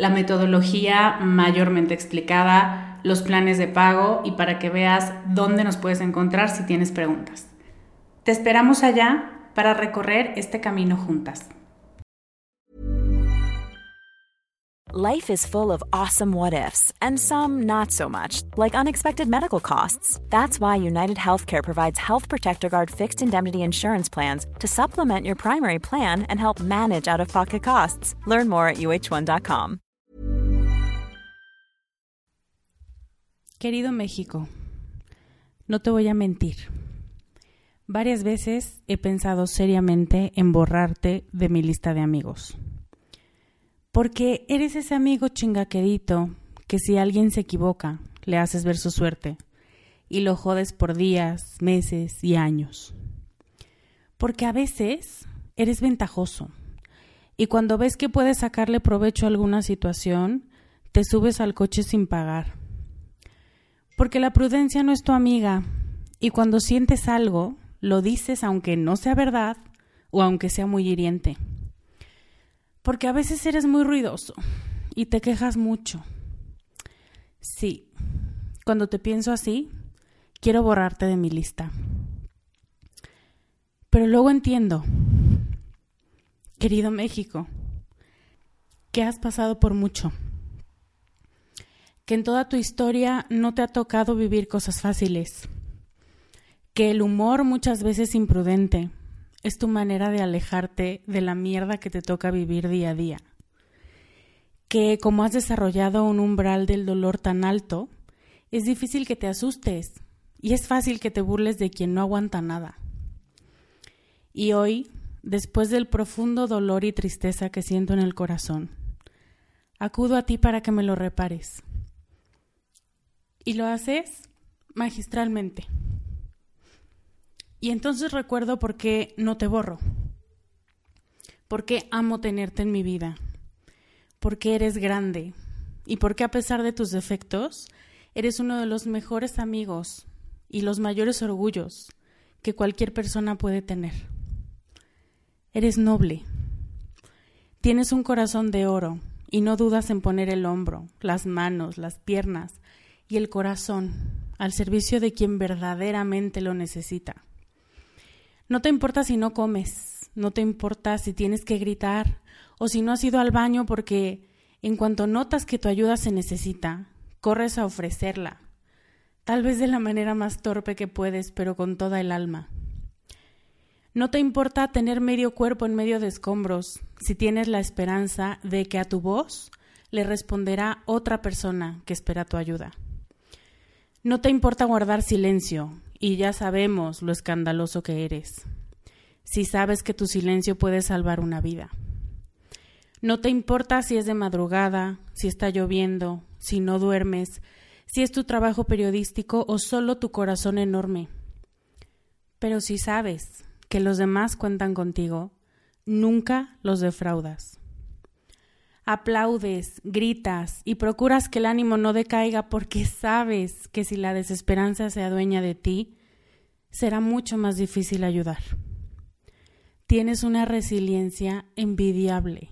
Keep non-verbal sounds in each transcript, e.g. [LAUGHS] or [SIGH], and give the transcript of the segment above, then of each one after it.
la metodología mayormente explicada, los planes de pago y para que veas dónde nos puedes encontrar si tienes preguntas. Te esperamos allá para recorrer este camino juntas. Life is full of awesome what ifs and some not so much, like unexpected medical costs. That's why United Healthcare provides Health Protector Guard fixed indemnity insurance plans to supplement your primary plan and help manage out of pocket costs. Learn more at uh1.com. Querido México, no te voy a mentir. Varias veces he pensado seriamente en borrarte de mi lista de amigos. Porque eres ese amigo chingaquedito que si alguien se equivoca, le haces ver su suerte y lo jodes por días, meses y años. Porque a veces eres ventajoso y cuando ves que puedes sacarle provecho a alguna situación, te subes al coche sin pagar porque la prudencia no es tu amiga y cuando sientes algo, lo dices aunque no sea verdad o aunque sea muy hiriente. Porque a veces eres muy ruidoso y te quejas mucho. Sí, cuando te pienso así, quiero borrarte de mi lista. Pero luego entiendo, querido México, que has pasado por mucho que en toda tu historia no te ha tocado vivir cosas fáciles, que el humor muchas veces imprudente es tu manera de alejarte de la mierda que te toca vivir día a día, que como has desarrollado un umbral del dolor tan alto, es difícil que te asustes y es fácil que te burles de quien no aguanta nada. Y hoy, después del profundo dolor y tristeza que siento en el corazón, acudo a ti para que me lo repares y lo haces magistralmente. Y entonces recuerdo por qué no te borro, por qué amo tenerte en mi vida, por qué eres grande y por qué a pesar de tus defectos, eres uno de los mejores amigos y los mayores orgullos que cualquier persona puede tener. Eres noble, tienes un corazón de oro y no dudas en poner el hombro, las manos, las piernas, y el corazón al servicio de quien verdaderamente lo necesita. No te importa si no comes, no te importa si tienes que gritar o si no has ido al baño porque en cuanto notas que tu ayuda se necesita, corres a ofrecerla, tal vez de la manera más torpe que puedes, pero con toda el alma. No te importa tener medio cuerpo en medio de escombros si tienes la esperanza de que a tu voz le responderá otra persona que espera tu ayuda. No te importa guardar silencio, y ya sabemos lo escandaloso que eres. Si sabes que tu silencio puede salvar una vida. No te importa si es de madrugada, si está lloviendo, si no duermes, si es tu trabajo periodístico o solo tu corazón enorme. Pero si sabes que los demás cuentan contigo, nunca los defraudas. Aplaudes, gritas y procuras que el ánimo no decaiga porque sabes que si la desesperanza se adueña de ti, será mucho más difícil ayudar. Tienes una resiliencia envidiable.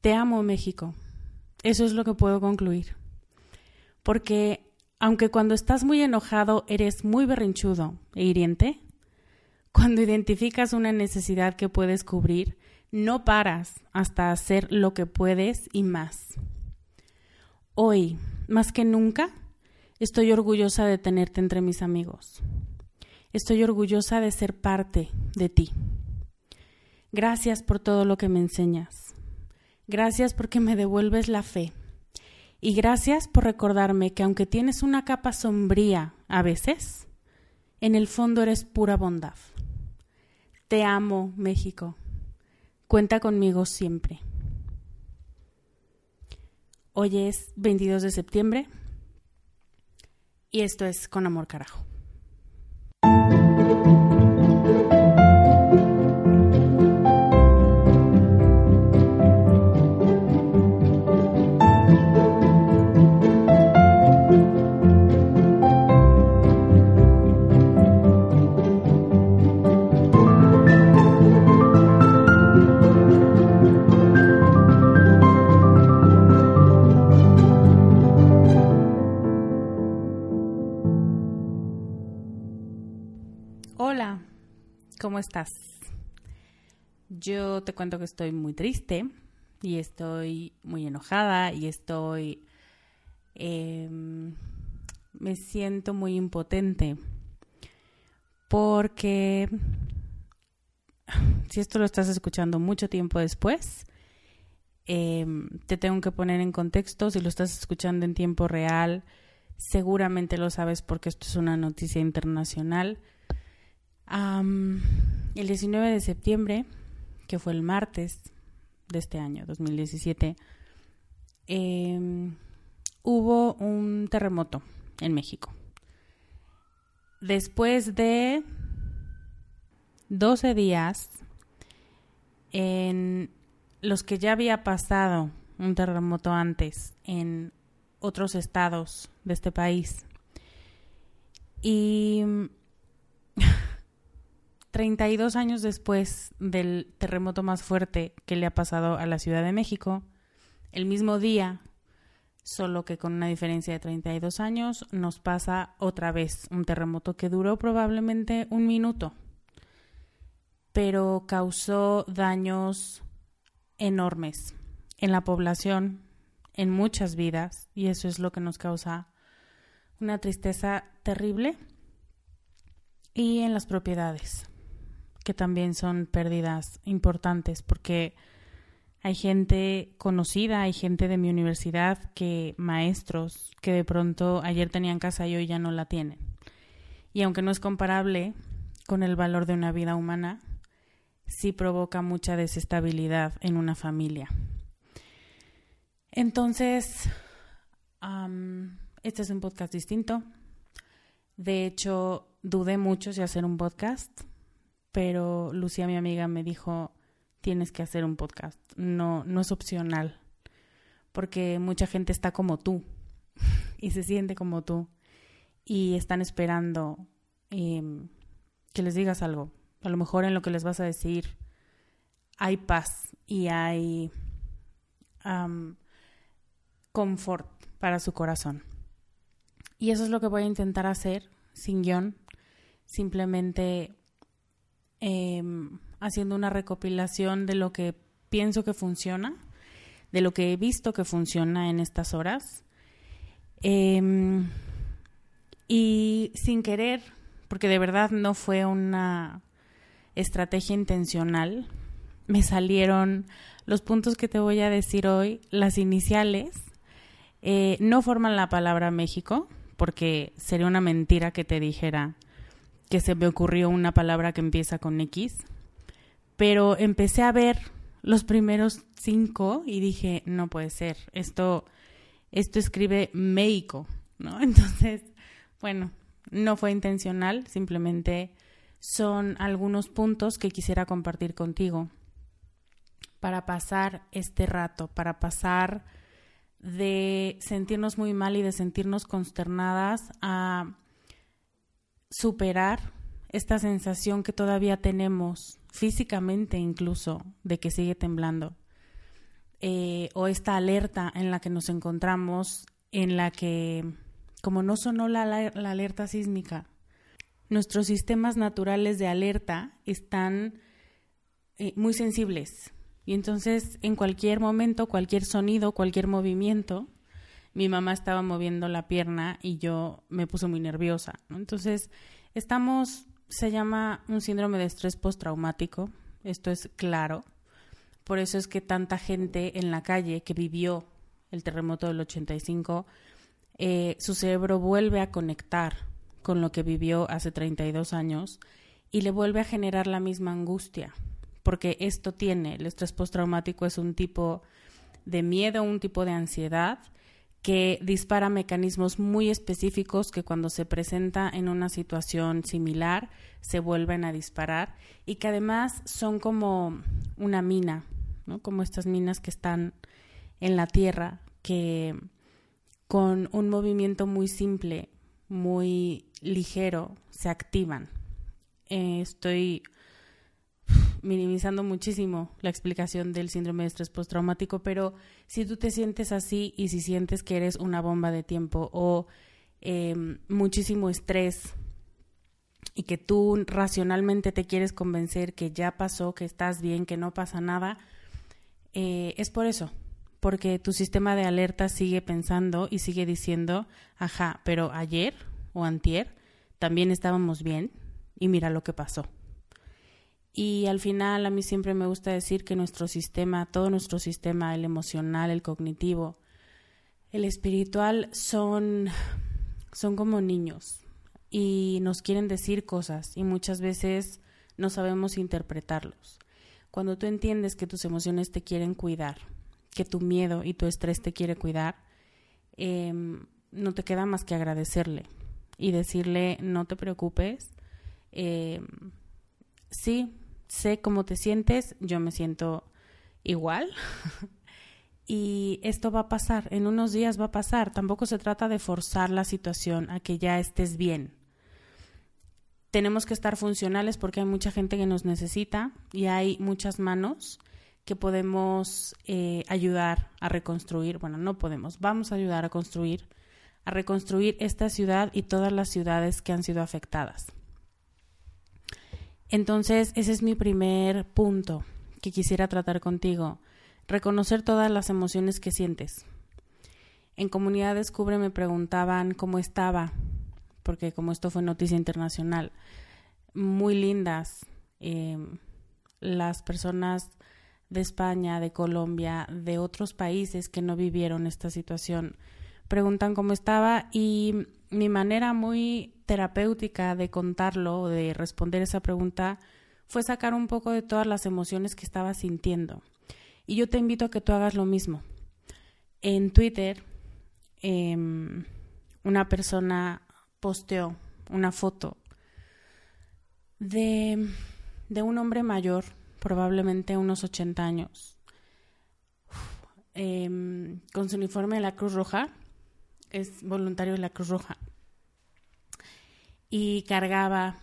Te amo, México. Eso es lo que puedo concluir. Porque aunque cuando estás muy enojado eres muy berrinchudo e hiriente, cuando identificas una necesidad que puedes cubrir, no paras hasta hacer lo que puedes y más. Hoy, más que nunca, estoy orgullosa de tenerte entre mis amigos. Estoy orgullosa de ser parte de ti. Gracias por todo lo que me enseñas. Gracias porque me devuelves la fe. Y gracias por recordarme que aunque tienes una capa sombría a veces, en el fondo eres pura bondad. Te amo, México. Cuenta conmigo siempre. Hoy es 22 de septiembre y esto es Con Amor Carajo. Yo te cuento que estoy muy triste y estoy muy enojada y estoy... Em, me siento muy impotente porque [SIGHS] si esto lo estás escuchando mucho tiempo después, em, te tengo que poner en contexto, si lo estás escuchando en tiempo real, seguramente lo sabes porque esto es una noticia internacional. El 19 de septiembre, que fue el martes de este año, 2017, em, hubo un terremoto en México. Después de 12 días en los que ya había pasado un terremoto antes en otros estados de este país. Y 32 años después del terremoto más fuerte que le ha pasado a la Ciudad de México, el mismo día, solo que con una diferencia de 32 años, nos pasa otra vez un terremoto que duró probablemente un minuto, pero causó daños enormes en la población, en muchas vidas, y eso es lo que nos causa una tristeza terrible, y en las propiedades que también son pérdidas importantes porque hay gente conocida, hay gente de mi universidad que maestros que de pronto ayer tenían casa y hoy ya no la tienen. Y aunque no es comparable con el valor de una vida humana, sí provoca mucha desestabilidad en una familia. Entonces, este es un podcast distinto. De hecho, dudé mucho si hacer un podcast pero Lucía, mi amiga, me dijo, tienes que hacer un podcast, no, no es opcional, porque mucha gente está como tú [LAUGHS] y se siente como tú y están esperando em, que les digas algo. A lo mejor en lo que les vas a decir hay paz y hay confort para su corazón. Y eso es lo que voy a intentar hacer sin guion, simplemente Em, haciendo una recopilación de lo que pienso que funciona, de lo que he visto que funciona en estas horas. Em, y sin querer, porque de verdad no fue una estrategia intencional, me salieron los puntos que te voy a decir hoy, las iniciales, eh, no forman la palabra México, porque sería una mentira que te dijera que se me ocurrió una palabra que empieza con X, pero empecé a ver los primeros cinco y dije, no puede ser, esto, esto escribe México, ¿no? [LAUGHS] Entonces, bueno, no fue intencional, simplemente son algunos puntos que quisiera compartir contigo para pasar este rato, para pasar de sentirnos muy mal y de sentirnos consternadas a superar esta sensación que todavía tenemos físicamente incluso de que sigue temblando eh, o esta alerta en la que nos encontramos en la que como no sonó la, alerta sísmica nuestros sistemas naturales de alerta están eh, muy sensibles. Y entonces en cualquier momento cualquier sonido cualquier movimiento mi mamá estaba moviendo la pierna y yo me puse muy nerviosa entonces estamos se llama un síndrome de estrés postraumático, esto es claro. Por eso es que tanta gente en la calle que vivió el terremoto del 85, eh, su cerebro vuelve a conectar con lo que vivió hace 32 años y le vuelve a generar la misma angustia, porque esto tiene, el estrés postraumático es un tipo de miedo, un tipo de ansiedad que dispara mecanismos muy específicos que cuando se presenta en una situación similar se vuelven a disparar y que además son como una mina, ¿no? Como estas minas que están en la tierra que con un movimiento muy simple, muy ligero, se activan. Eh, estoy minimizando muchísimo la explicación del síndrome de estrés postraumático, pero si tú te sientes así y si sientes que eres una bomba de tiempo o em, muchísimo estrés y que tú racionalmente te quieres convencer que ya pasó, que estás bien, que no pasa nada, eh, es por eso, porque tu sistema de alerta sigue pensando y sigue diciendo, ajá, pero ayer o antier también estábamos bien y mira lo que pasó. Y al final a mí siempre me gusta decir que nuestro sistema, todo nuestro sistema, el emocional, el cognitivo, el espiritual, son, son como niños y nos quieren decir cosas y muchas veces no sabemos interpretarlos. Cuando tú entiendes que tus emociones te quieren cuidar, que tu miedo y tu estrés te quiere cuidar, em, no te queda más que agradecerle y decirle no te preocupes. Eh, sí, sé cómo te sientes, yo me siento igual. [LAUGHS] y esto va a pasar, en unos días va a pasar. Tampoco se trata de forzar la situación a que ya estés bien. Tenemos que estar funcionales porque hay mucha gente que nos necesita y hay muchas manos que podemos eh, ayudar a reconstruir. Bueno, no podemos, vamos a ayudar a construir, a reconstruir esta ciudad y todas las ciudades que han sido afectadas. Entonces, ese es mi primer punto que quisiera tratar contigo. Reconocer todas las emociones que sientes. En Comunidad Descubre me preguntaban cómo estaba, porque como esto fue noticia internacional, muy lindas em, las personas de España, de Colombia, de otros países que no vivieron esta situación, preguntan cómo estaba y mi manera muy terapéutica de contarlo, de responder esa pregunta, fue sacar un poco de todas las emociones que estaba sintiendo. Y yo te invito a que tú hagas lo mismo. En Twitter, em, una persona posteó una foto de, de, un hombre mayor, probablemente unos 80 años, em, con su uniforme de la Cruz Roja, es voluntario de la Cruz Roja, y cargaba,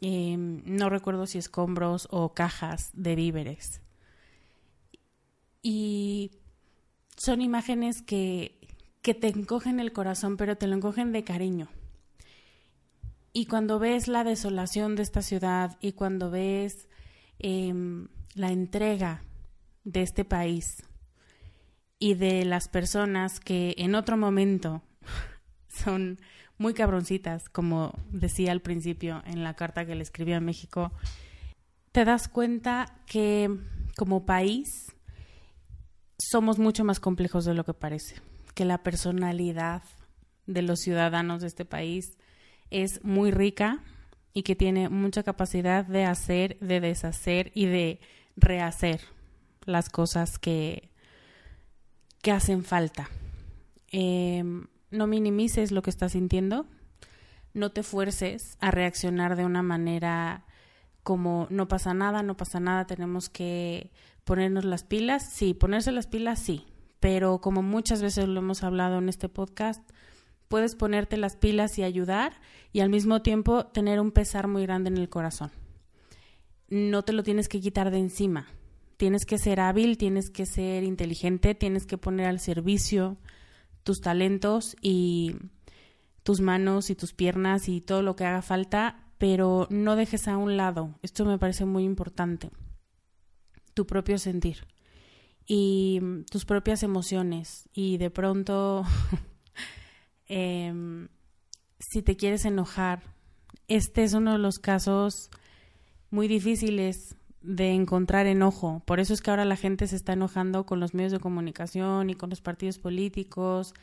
em, no recuerdo si escombros o cajas de víveres. Y son imágenes que, que te encogen el corazón, pero te lo encogen de cariño. Y cuando ves la desolación de esta ciudad y cuando ves em, la entrega de este país y de las personas que en otro momento son muy cabroncitas, como decía al principio en la carta que le escribí a México, te das cuenta que como país somos mucho más complejos de lo que parece, que la personalidad de los ciudadanos de este país es muy rica y que tiene mucha capacidad de hacer, de deshacer y de rehacer las cosas que, que hacen falta. Em, no minimices lo que estás sintiendo, no te fuerces a reaccionar de una manera como no pasa nada, no pasa nada, tenemos que ponernos las pilas. Sí, ponerse las pilas, sí, pero como muchas veces lo hemos hablado en este podcast, puedes ponerte las pilas y ayudar y al mismo tiempo tener un pesar muy grande en el corazón. No te lo tienes que quitar de encima. Tienes que ser hábil, tienes que ser inteligente, tienes que poner al servicio tus talentos y tus manos y tus piernas y todo lo que haga falta, pero no dejes a un lado, esto me parece muy importante, tu propio sentir y tus propias emociones. Y de pronto [LAUGHS] Em, si te quieres enojar, este es uno de los casos muy difíciles de encontrar enojo. Por eso es que ahora la gente se está enojando con los medios de comunicación y con los partidos políticos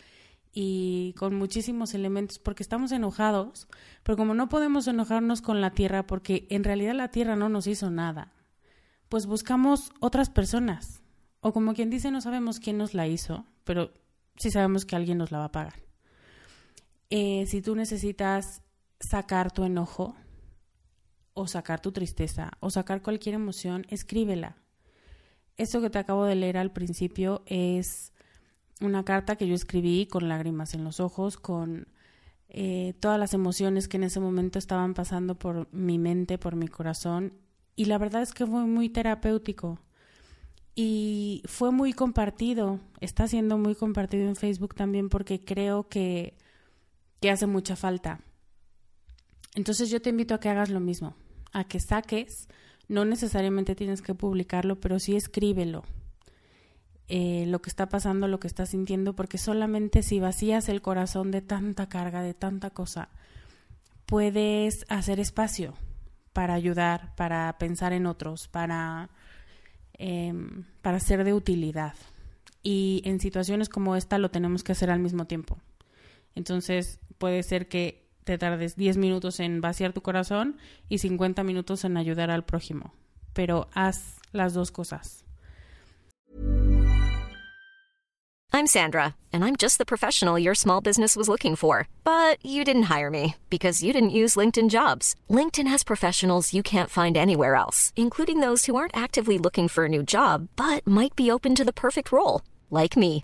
y con muchísimos elementos porque estamos enojados, pero como no podemos enojarnos con la tierra porque en realidad la tierra no nos hizo nada, pues buscamos otras personas. O como quien dice, no sabemos quién nos la hizo, pero sí sabemos que alguien nos la va a pagar. Eh, si tú necesitas sacar tu enojo o sacar tu tristeza o sacar cualquier emoción, escríbela. Eso que te acabo de leer al principio es una carta que yo escribí con lágrimas en los ojos, con eh, todas las emociones que en ese momento estaban pasando por mi mente, por mi corazón. Y la verdad es que fue muy terapéutico. Y fue muy compartido, está siendo muy compartido en Facebook también porque creo que que hace mucha falta. Entonces yo te invito a que hagas lo mismo, a que saques, no necesariamente tienes que publicarlo, pero sí escríbelo. Eh, lo que está pasando, lo que estás sintiendo, porque solamente si vacías el corazón de tanta carga, de tanta cosa, puedes hacer espacio para ayudar, para pensar en otros, para, em, para ser de utilidad. Y en situaciones como esta lo tenemos que hacer al mismo tiempo. Entonces puede ser que te tardes 10 minutos en vaciar tu corazón y 50 minutos en ayudar al prójimo. Pero haz las dos cosas. I'm Sandra, and I'm just the professional your small business was looking for. But you didn't hire me because you didn't use LinkedIn jobs. LinkedIn has professionals you can't find anywhere else, including those who aren't actively looking for a new job but might be open to the perfect role, like me.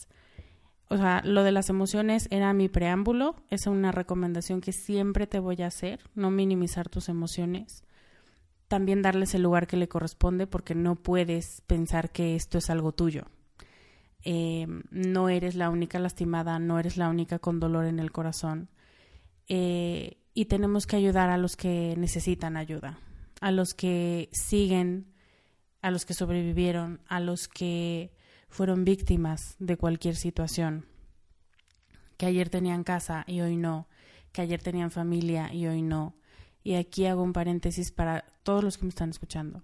o sea, lo de las emociones era mi preámbulo, es una recomendación que siempre te voy a hacer, no minimizar tus emociones, también darles el lugar que le corresponde porque no puedes pensar que esto es algo tuyo. Eh, no eres la única lastimada, no eres la única con dolor en el corazón. Eh, y tenemos que ayudar a los que necesitan ayuda, a los que siguen, a los que sobrevivieron, a los que fueron víctimas de cualquier situación, que ayer tenían casa y hoy no, que ayer tenían familia y hoy no. Y aquí hago un paréntesis para todos los que me están escuchando,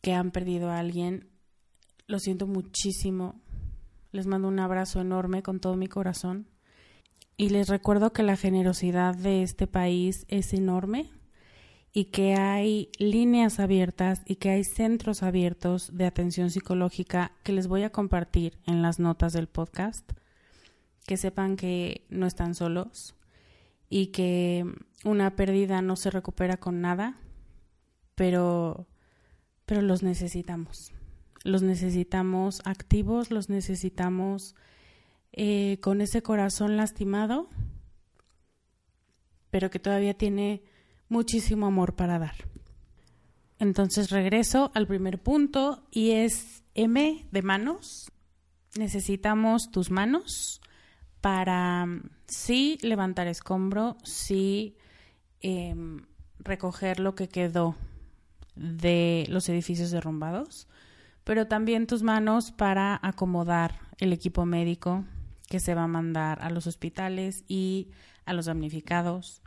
que han perdido a alguien, lo siento muchísimo, les mando un abrazo enorme con todo mi corazón. Y les recuerdo que la generosidad de este país es enorme y que hay líneas abiertas y que hay centros abiertos de atención psicológica que les voy a compartir en las notas del podcast, que sepan que no están solos y que una pérdida no se recupera con nada, pero, pero los necesitamos. Los necesitamos activos, los necesitamos eh, con ese corazón lastimado, pero que todavía tiene muchísimo amor para dar. Entonces regreso al primer punto y es M de manos. Necesitamos tus manos para sí levantar escombro, sí em, recoger lo que quedó de los edificios derrumbados, pero también tus manos para acomodar el equipo médico que se va a mandar a los hospitales y a los damnificados,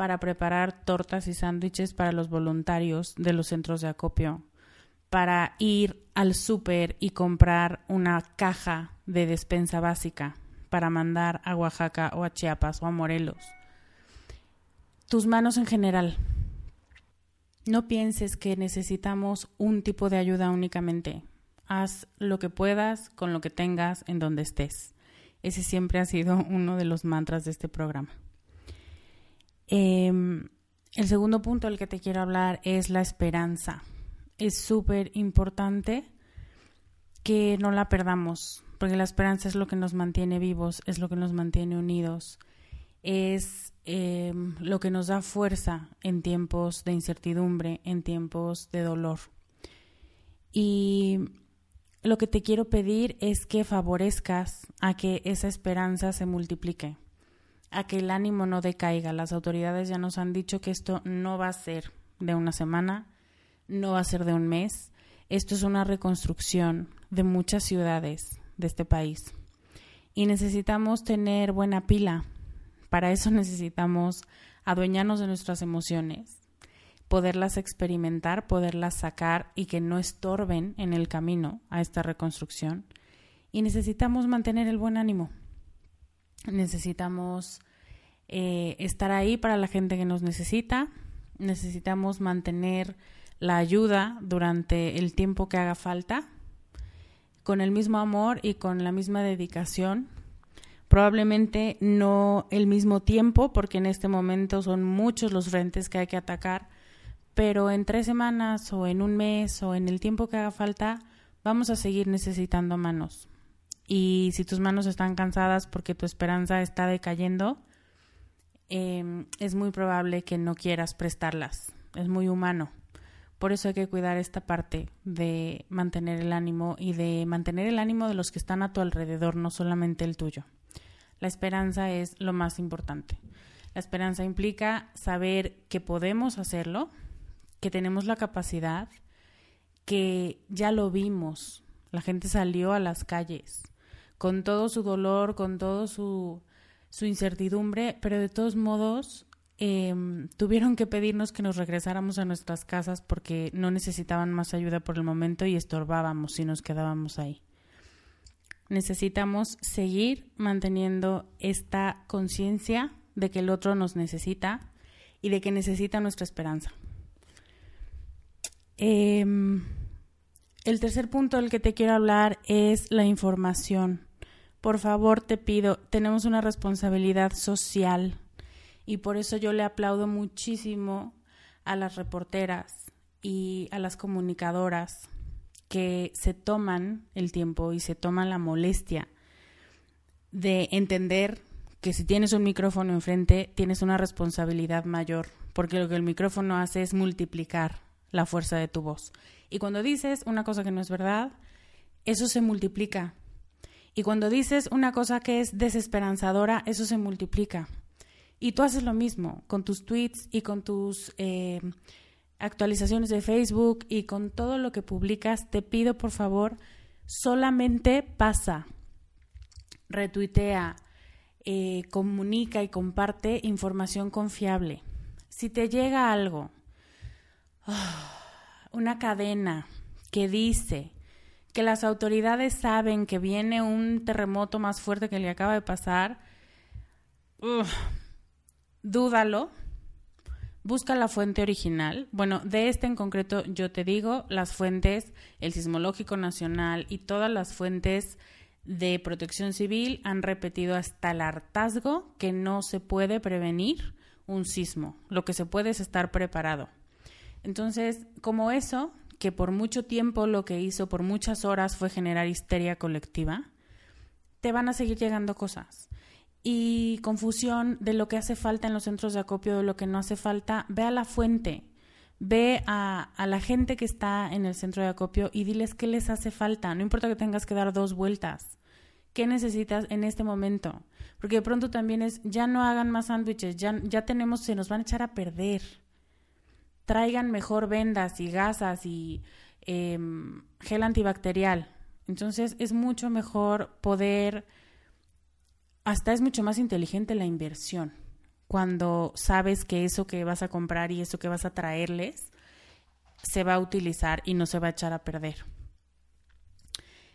para preparar tortas y sándwiches para los voluntarios de los centros de acopio, para ir al súper y comprar una caja de despensa básica para mandar a Oaxaca o a Chiapas o a Morelos. Tus manos en general. No pienses que necesitamos un tipo de ayuda únicamente. Haz lo que puedas con lo que tengas en donde estés. Ese siempre ha sido uno de los mantras de este programa. Em, el segundo punto del que te quiero hablar es la esperanza. Es súper importante que no la perdamos, porque la esperanza es lo que nos mantiene vivos, es lo que nos mantiene unidos, es em, lo que nos da fuerza en tiempos de incertidumbre, en tiempos de dolor. Y lo que te quiero pedir es que favorezcas a que esa esperanza se multiplique, a que el ánimo no decaiga. Las autoridades ya nos han dicho que esto no va a ser de una semana, no va a ser de un mes. Esto es una reconstrucción de muchas ciudades de este país. Y necesitamos tener buena pila. Para eso [LAUGHS] necesitamos adueñarnos de nuestras emociones, poderlas experimentar, poderlas sacar y que no estorben en el camino a esta reconstrucción. Y necesitamos mantener el buen ánimo. Necesitamos eh, estar ahí para la gente que nos necesita. Necesitamos mantener la ayuda durante el tiempo que haga falta, con el mismo amor y con la misma dedicación. Probablemente no el mismo tiempo, porque en este momento son muchos los frentes que hay que atacar, pero en tres semanas o en un mes o en el tiempo que haga falta, vamos a seguir necesitando manos. Y si tus manos están cansadas porque tu esperanza está decayendo, em, es muy probable que no quieras prestarlas. Es muy humano. Por eso hay que cuidar esta parte de mantener el ánimo y de mantener el ánimo de los que están a tu alrededor, no solamente el tuyo. La esperanza es lo más importante. La esperanza implica saber que podemos hacerlo, que tenemos la capacidad, que ya lo vimos, la gente salió a las calles con todo su dolor, con todo su, su incertidumbre, pero de todos modos em, tuvieron que pedirnos que nos regresáramos a nuestras casas porque no necesitaban más ayuda por el momento y estorbábamos si nos quedábamos ahí. Necesitamos seguir manteniendo esta conciencia de que el otro nos necesita y de que necesita nuestra esperanza. Em, el tercer punto del que te quiero hablar es la información. Por favor, te pido, tenemos una responsabilidad social y por eso yo le aplaudo muchísimo a las reporteras y a las comunicadoras que se toman el tiempo y se toman la molestia de entender que si tienes un micrófono enfrente tienes una responsabilidad mayor, porque lo que el micrófono hace es multiplicar la fuerza de tu voz. Y cuando dices una cosa que no es verdad, eso se multiplica. Y cuando dices una cosa que es desesperanzadora, eso se multiplica. Y tú haces lo mismo con tus tweets y con tus eh, actualizaciones de Facebook y con todo lo que publicas. Te pido, por favor, solamente pasa, retuitea, eh, comunica y comparte información confiable. Si te llega algo una cadena que dice que las autoridades saben que viene un terremoto más fuerte que le acaba de pasar, dúdalo, busca la fuente original. Bueno, de este en concreto yo te digo, las fuentes, el Sismológico Nacional y todas las fuentes de protección civil han repetido hasta el hartazgo que no se puede prevenir un sismo, lo que se puede es estar preparado. Entonces, como eso, que por mucho tiempo lo que hizo, por muchas horas, fue generar histeria colectiva, te van a seguir llegando cosas. Y confusión de lo que hace falta en los centros de acopio, de lo que no hace falta, ve a la fuente, ve a, la gente que está en el centro de acopio y diles qué les hace falta. No importa que tengas que dar dos vueltas. ¿Qué necesitas en este momento? Porque de pronto también es, ya no hagan más sándwiches, ya, ya tenemos, se nos van a echar a perder traigan mejor vendas y gasas y em, gel antibacterial. Entonces es mucho mejor poder, hasta es mucho más inteligente la inversión cuando sabes que eso que vas a comprar y eso que vas a traerles se va a utilizar y no se va a echar a perder.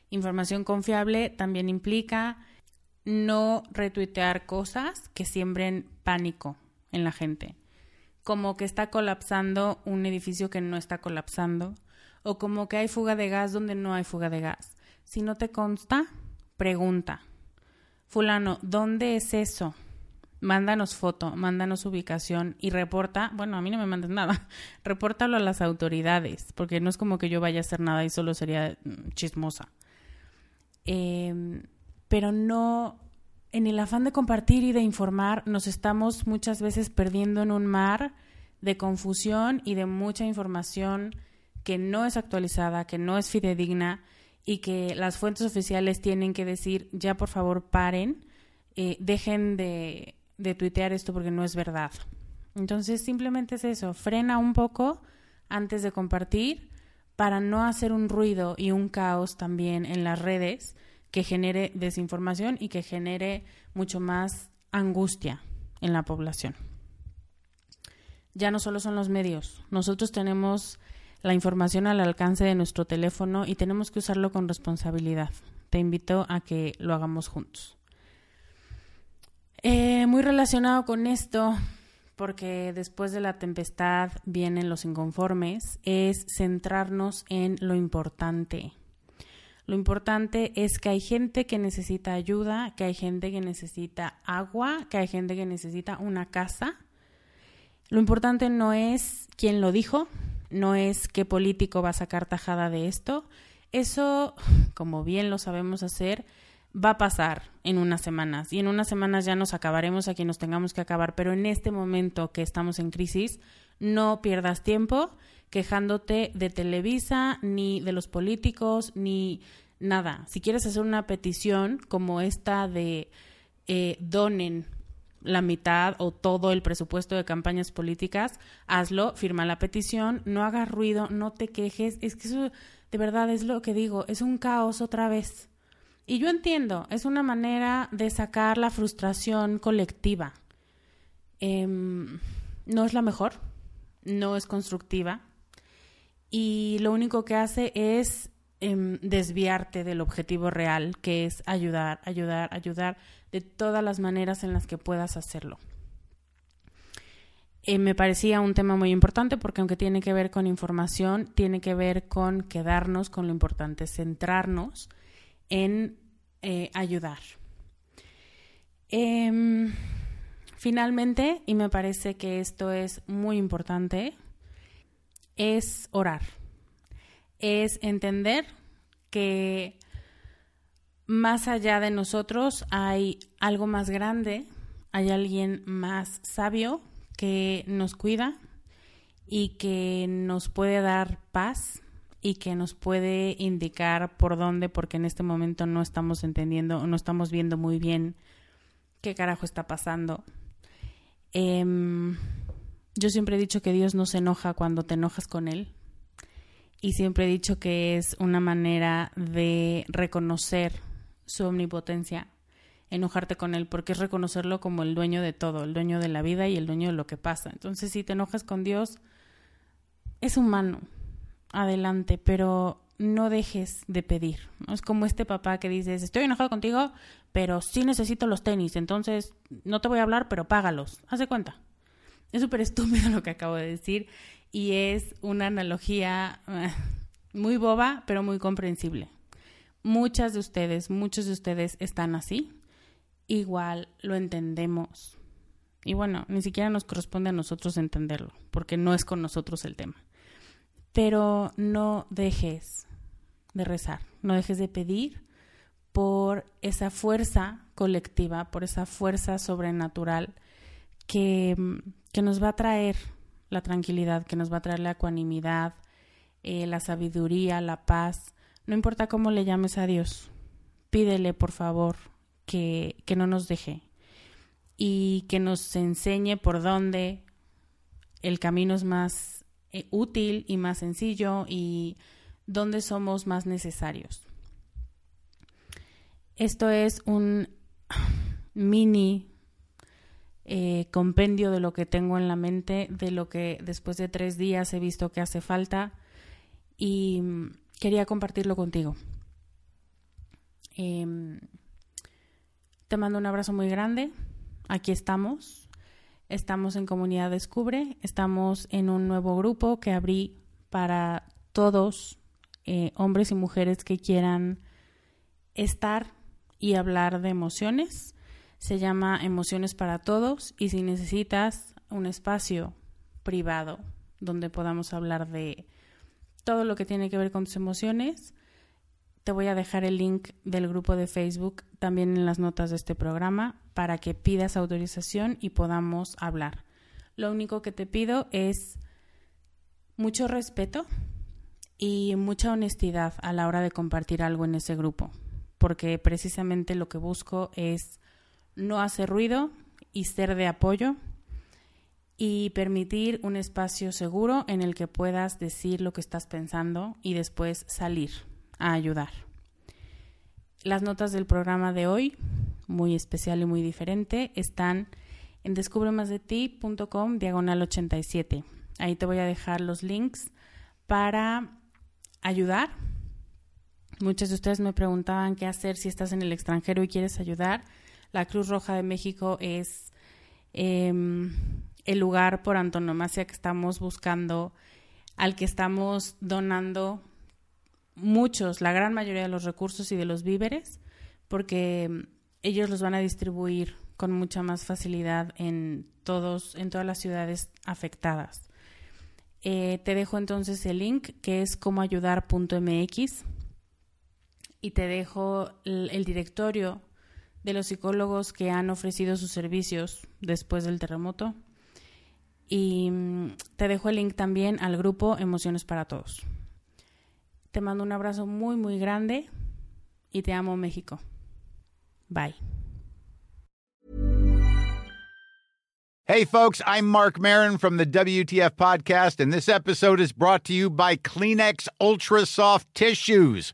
Información confiable también implica no retuitear cosas que siembren pánico en la gente. Como que está colapsando un edificio que no está colapsando. O como que hay fuga de gas donde no hay fuga de gas. Si no te consta, pregunta. Fulano, ¿dónde es eso? Mándanos foto, mándanos ubicación y reporta, bueno, a mí no me mandes nada, [LAUGHS] repórtalo a las autoridades, porque no es como que yo vaya a hacer nada y solo sería mm, chismosa. Eh, pero no, en el afán de compartir y de informar, nos estamos muchas veces perdiendo en un mar de confusión y de mucha información que no es actualizada, que no es fidedigna y que las fuentes oficiales tienen que decir, ya por favor paren, eh, dejen de, de tuitear esto porque no es verdad. Entonces simplemente es eso, frena un poco antes de compartir para no hacer un ruido y un caos también en las redes que genere desinformación y que genere mucho más angustia en la población. Ya no solo son los medios, nosotros tenemos la información al alcance de nuestro teléfono y tenemos que usarlo con responsabilidad. Te invito a que lo hagamos juntos. Eh, muy relacionado con esto, porque después de la tempestad vienen los inconformes, es centrarnos en lo importante lo importante es que hay gente que necesita ayuda, que hay gente que necesita agua, que hay gente que necesita una casa. Lo importante no es quién lo dijo, no es qué político va a sacar tajada de esto. Eso, como bien lo sabemos hacer, va a pasar en unas semanas y en unas semanas ya nos acabaremos a quien nos tengamos que acabar, pero en este momento que estamos en crisis, no pierdas tiempo quejándote de Televisa, ni de los políticos, ni nada. Si quieres hacer una petición como esta de eh, donen la mitad o todo el presupuesto de campañas políticas, hazlo, firma la petición, no hagas ruido, no te quejes. Es que eso de verdad es lo que digo, es un caos otra vez. Y yo entiendo, es una manera de sacar la frustración colectiva. Em, no es la mejor, no es constructiva, y lo único que hace es em, desviarte del objetivo real, que es ayudar, ayudar, ayudar de todas las maneras en las que puedas hacerlo. Eh, me parecía un tema muy importante porque aunque tiene que ver con información, tiene que ver con quedarnos con lo importante, centrarnos en eh, ayudar. Em, finalmente, y me parece que esto es muy importante, es orar, es entender que más allá de nosotros hay algo más grande, hay alguien más sabio que nos cuida y que nos puede dar paz y que nos puede indicar por dónde, porque en este momento no estamos entendiendo o no estamos viendo muy bien qué carajo está pasando. Em, yo siempre he dicho que Dios no se enoja cuando te enojas con Él. Y siempre he dicho que es una manera de reconocer su omnipotencia, enojarte con Él, porque es reconocerlo como el dueño de todo, el dueño de la vida y el dueño de lo que pasa. Entonces, si te enojas con Dios, es humano, adelante, pero no dejes de pedir. Es como este papá que dices, estoy enojado contigo, pero sí necesito los tenis, entonces no te voy a hablar, pero págalos. Haz de cuenta. Es súper estúpido lo que acabo de decir y es una analogía eh, muy boba, pero muy comprensible. Muchas de ustedes, muchos de ustedes están así. Igual lo entendemos. Y bueno, ni siquiera nos corresponde a nosotros entenderlo, porque no es con nosotros el tema. Pero no dejes de rezar, no dejes de pedir por esa fuerza colectiva, por esa fuerza sobrenatural que, que nos va a traer la tranquilidad, que nos va a traer la ecuanimidad, eh, la sabiduría, la paz. No importa cómo le llames a Dios, pídele por favor que, que no nos deje y que nos enseñe por dónde el camino es más eh, útil y más sencillo y dónde somos más necesarios. Esto es un mini eh, compendio de lo que tengo en la mente, de lo que después de tres días he visto que hace falta y mm, quería compartirlo contigo. Em, Te mando un abrazo muy grande. Aquí estamos. Estamos en Comunidad Descubre. Estamos en un nuevo grupo que abrí para todos, eh, hombres y mujeres que quieran estar y hablar de emociones. Se llama Emociones para Todos y si necesitas un espacio privado donde podamos hablar de todo lo que tiene que ver con tus emociones, te voy a dejar el link del grupo de Facebook también en las notas de este programa para que pidas autorización y podamos hablar. Lo único que te pido es mucho respeto y mucha honestidad a la hora de compartir algo en ese grupo, porque precisamente lo que busco es no hacer ruido y ser de apoyo y permitir un espacio seguro en el que puedas decir lo que estás pensando y después salir a ayudar. Las notas del programa de hoy, muy especial y muy diferente, están en descubremasdeti.com diagonal 87. Ahí te voy a dejar los links para ayudar. Muchos de ustedes me preguntaban qué hacer si estás en el extranjero y quieres ayudar. La Cruz Roja de México es em, el lugar por antonomasia que estamos buscando, al que estamos donando muchos, la gran mayoría de los recursos y de los víveres, porque ellos los van a distribuir con mucha más facilidad en todos, en todas las ciudades afectadas. Eh, te dejo entonces el link que es comoayudar.mx y te dejo el, directorio de los psicólogos que han ofrecido sus servicios después del terremoto. Y mm, te dejo el link también al grupo Emociones para Todos. Te mando un abrazo muy, muy grande y te amo México. Bye. Hey, folks, I'm Mark Marin from the WTF Podcast, and this episode is brought to you by Kleenex Ultra Soft Tissues,